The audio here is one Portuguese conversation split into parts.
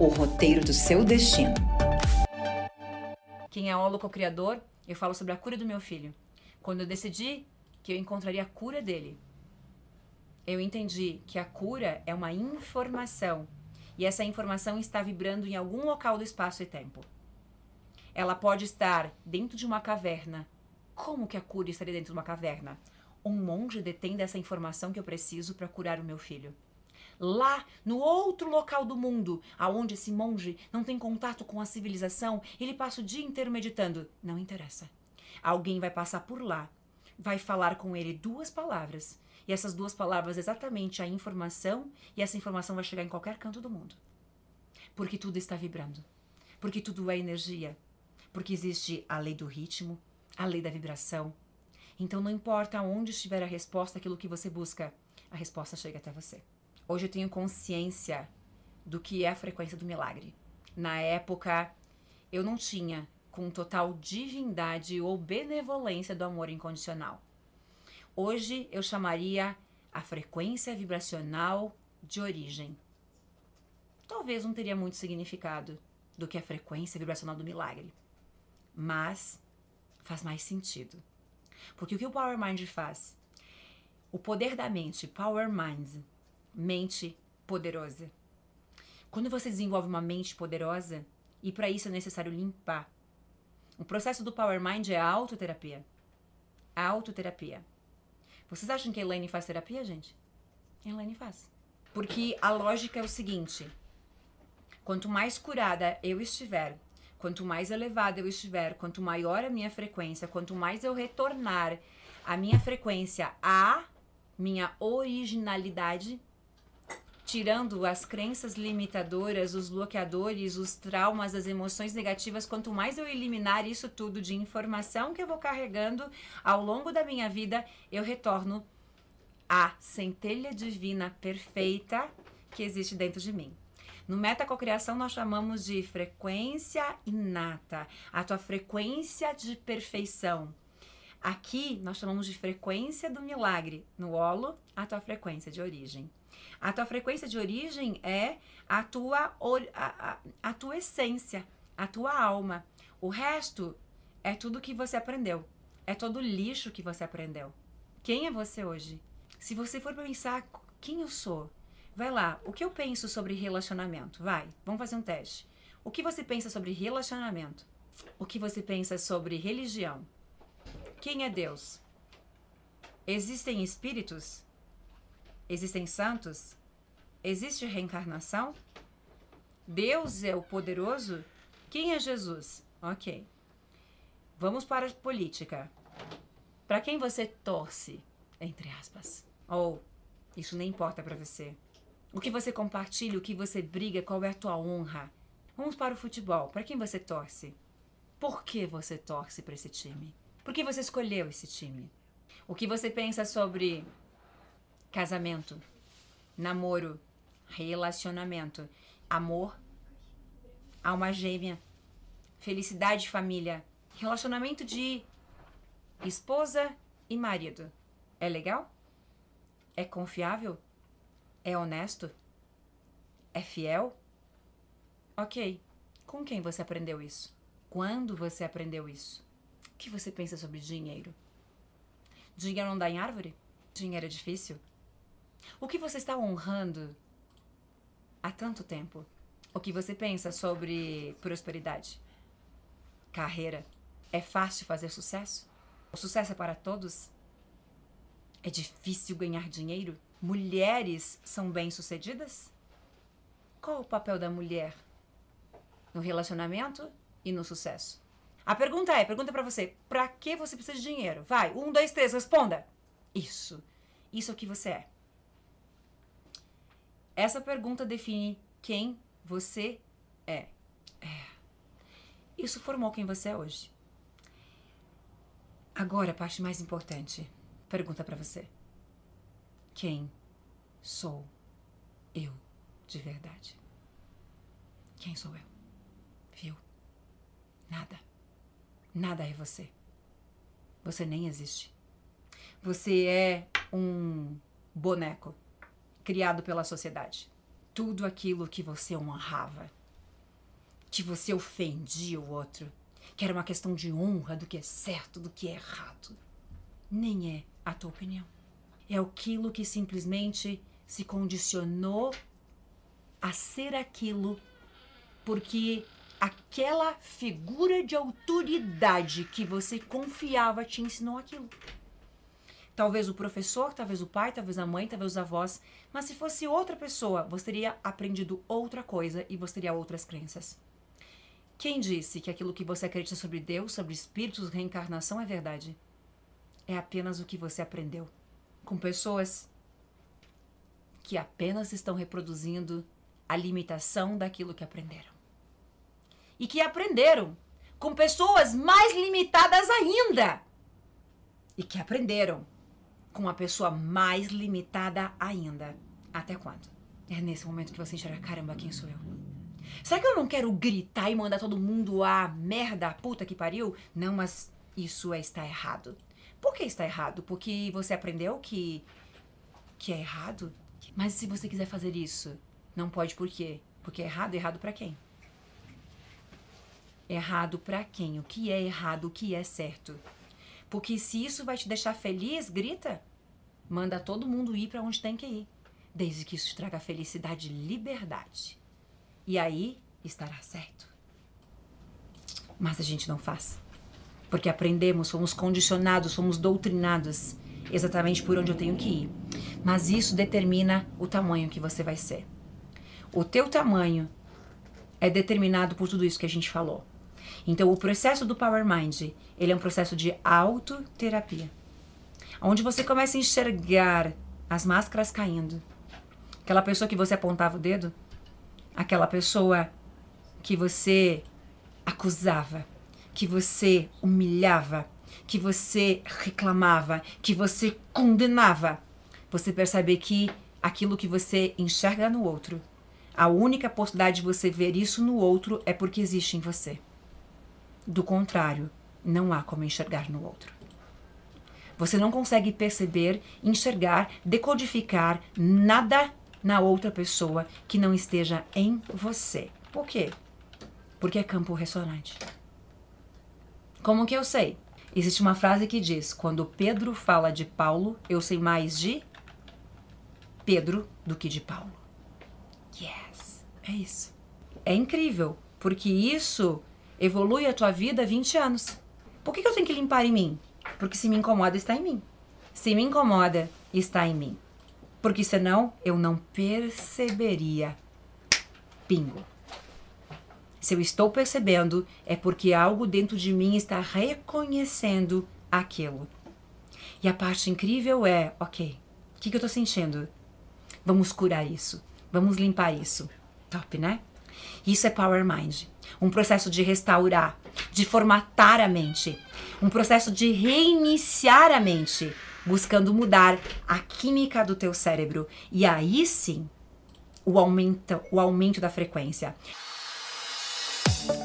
o roteiro do seu destino. Quem é o co-criador, eu falo sobre a cura do meu filho. Quando eu decidi que eu encontraria a cura dele. Eu entendi que a cura é uma informação e essa informação está vibrando em algum local do espaço e tempo. Ela pode estar dentro de uma caverna. Como que a cura estaria dentro de uma caverna? Um monge detém dessa informação que eu preciso para curar o meu filho. Lá, no outro local do mundo, aonde esse monge não tem contato com a civilização, ele passa o dia inteiro meditando. Não interessa. Alguém vai passar por lá vai falar com ele duas palavras. E essas duas palavras exatamente a informação, e essa informação vai chegar em qualquer canto do mundo. Porque tudo está vibrando. Porque tudo é energia. Porque existe a lei do ritmo, a lei da vibração. Então não importa onde estiver a resposta, aquilo que você busca, a resposta chega até você. Hoje eu tenho consciência do que é a frequência do milagre. Na época, eu não tinha com total divindade ou benevolência do amor incondicional. Hoje eu chamaria a frequência vibracional de origem. Talvez não teria muito significado do que a frequência vibracional do milagre, mas faz mais sentido. Porque o que o Power Mind faz? O poder da mente, Power Mind, mente poderosa. Quando você desenvolve uma mente poderosa, e para isso é necessário limpar o processo do Power Mind é a autoterapia. A autoterapia. Vocês acham que a Elaine faz terapia, gente? A Elaine faz. Porque a lógica é o seguinte: quanto mais curada eu estiver, quanto mais elevada eu estiver, quanto maior a minha frequência, quanto mais eu retornar a minha frequência à minha originalidade, tirando as crenças limitadoras, os bloqueadores, os traumas, as emoções negativas, quanto mais eu eliminar isso tudo de informação que eu vou carregando ao longo da minha vida, eu retorno à centelha divina perfeita que existe dentro de mim. No metacocriação nós chamamos de frequência inata, a tua frequência de perfeição. Aqui nós chamamos de frequência do milagre, no holo, a tua frequência de origem. A tua frequência de origem é a tua, a, a, a tua essência, a tua alma. O resto é tudo que você aprendeu. É todo o lixo que você aprendeu. Quem é você hoje? Se você for pensar quem eu sou, vai lá. O que eu penso sobre relacionamento? Vai, vamos fazer um teste. O que você pensa sobre relacionamento? O que você pensa sobre religião? Quem é Deus? Existem espíritos? Existem santos? Existe reencarnação? Deus é o poderoso? Quem é Jesus? Ok. Vamos para a política. Para quem você torce? Entre aspas. Ou isso nem importa para você. O que você compartilha, o que você briga, qual é a tua honra? Vamos para o futebol. Para quem você torce? Por que você torce para esse time? Por que você escolheu esse time? O que você pensa sobre casamento, namoro, relacionamento, amor, alma gêmea, felicidade de família, relacionamento de esposa e marido. É legal? É confiável? É honesto? É fiel? Ok. Com quem você aprendeu isso? Quando você aprendeu isso? O que você pensa sobre dinheiro? Dinheiro não dá em árvore? Dinheiro é difícil? O que você está honrando há tanto tempo? O que você pensa sobre prosperidade? Carreira? É fácil fazer sucesso? O sucesso é para todos? É difícil ganhar dinheiro? Mulheres são bem-sucedidas? Qual o papel da mulher no relacionamento e no sucesso? A pergunta é, pergunta para você, para que você precisa de dinheiro? Vai, um, dois, três, responda. Isso. Isso é o que você é. Essa pergunta define quem você é. é. Isso formou quem você é hoje. Agora, a parte mais importante. Pergunta para você. Quem sou eu de verdade? Quem sou eu? Viu? Nada. Nada é você. Você nem existe. Você é um boneco criado pela sociedade. Tudo aquilo que você honrava, que você ofendia o outro, que era uma questão de honra do que é certo, do que é errado, nem é a tua opinião. É aquilo que simplesmente se condicionou a ser aquilo porque aquela figura de autoridade que você confiava te ensinou aquilo. Talvez o professor, talvez o pai, talvez a mãe, talvez os avós. Mas se fosse outra pessoa, você teria aprendido outra coisa e você teria outras crenças. Quem disse que aquilo que você acredita sobre Deus, sobre espíritos, reencarnação é verdade? É apenas o que você aprendeu com pessoas que apenas estão reproduzindo a limitação daquilo que aprenderam. E que aprenderam com pessoas mais limitadas ainda. E que aprenderam com uma pessoa mais limitada ainda. Até quando? É nesse momento que você enxerga, caramba, quem sou eu? Será que eu não quero gritar e mandar todo mundo a merda, a puta que pariu? Não, mas isso é está errado. Por que está errado? Porque você aprendeu que que é errado? Mas se você quiser fazer isso, não pode por quê? Porque é errado, errado para quem? Errado para quem? O que é errado, o que é certo? Porque se isso vai te deixar feliz, grita. Manda todo mundo ir para onde tem que ir, desde que isso traga felicidade e liberdade. E aí estará certo. Mas a gente não faz. Porque aprendemos, fomos condicionados, fomos doutrinados exatamente por onde eu tenho que ir. Mas isso determina o tamanho que você vai ser. O teu tamanho é determinado por tudo isso que a gente falou. Então, o processo do Power Mind, ele é um processo de autoterapia onde você começa a enxergar as máscaras caindo. Aquela pessoa que você apontava o dedo, aquela pessoa que você acusava, que você humilhava, que você reclamava, que você condenava. Você percebe que aquilo que você enxerga no outro, a única possibilidade de você ver isso no outro é porque existe em você. Do contrário, não há como enxergar no outro. Você não consegue perceber, enxergar, decodificar nada na outra pessoa que não esteja em você. Por quê? Porque é campo ressonante. Como que eu sei? Existe uma frase que diz: quando Pedro fala de Paulo, eu sei mais de Pedro do que de Paulo. Yes, é isso. É incrível, porque isso evolui a tua vida 20 anos. Por que, que eu tenho que limpar em mim? Porque se me incomoda, está em mim. Se me incomoda, está em mim. Porque senão eu não perceberia. Pingo. Se eu estou percebendo, é porque algo dentro de mim está reconhecendo aquilo. E a parte incrível é: ok, o que, que eu estou sentindo? Vamos curar isso. Vamos limpar isso. Top, né? Isso é Power Mind. Um processo de restaurar, de formatar a mente. Um processo de reiniciar a mente, buscando mudar a química do teu cérebro. E aí sim, o aumento, o aumento da frequência.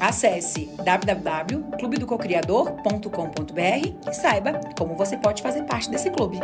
Acesse www.clubedococriador.com.br e saiba como você pode fazer parte desse clube.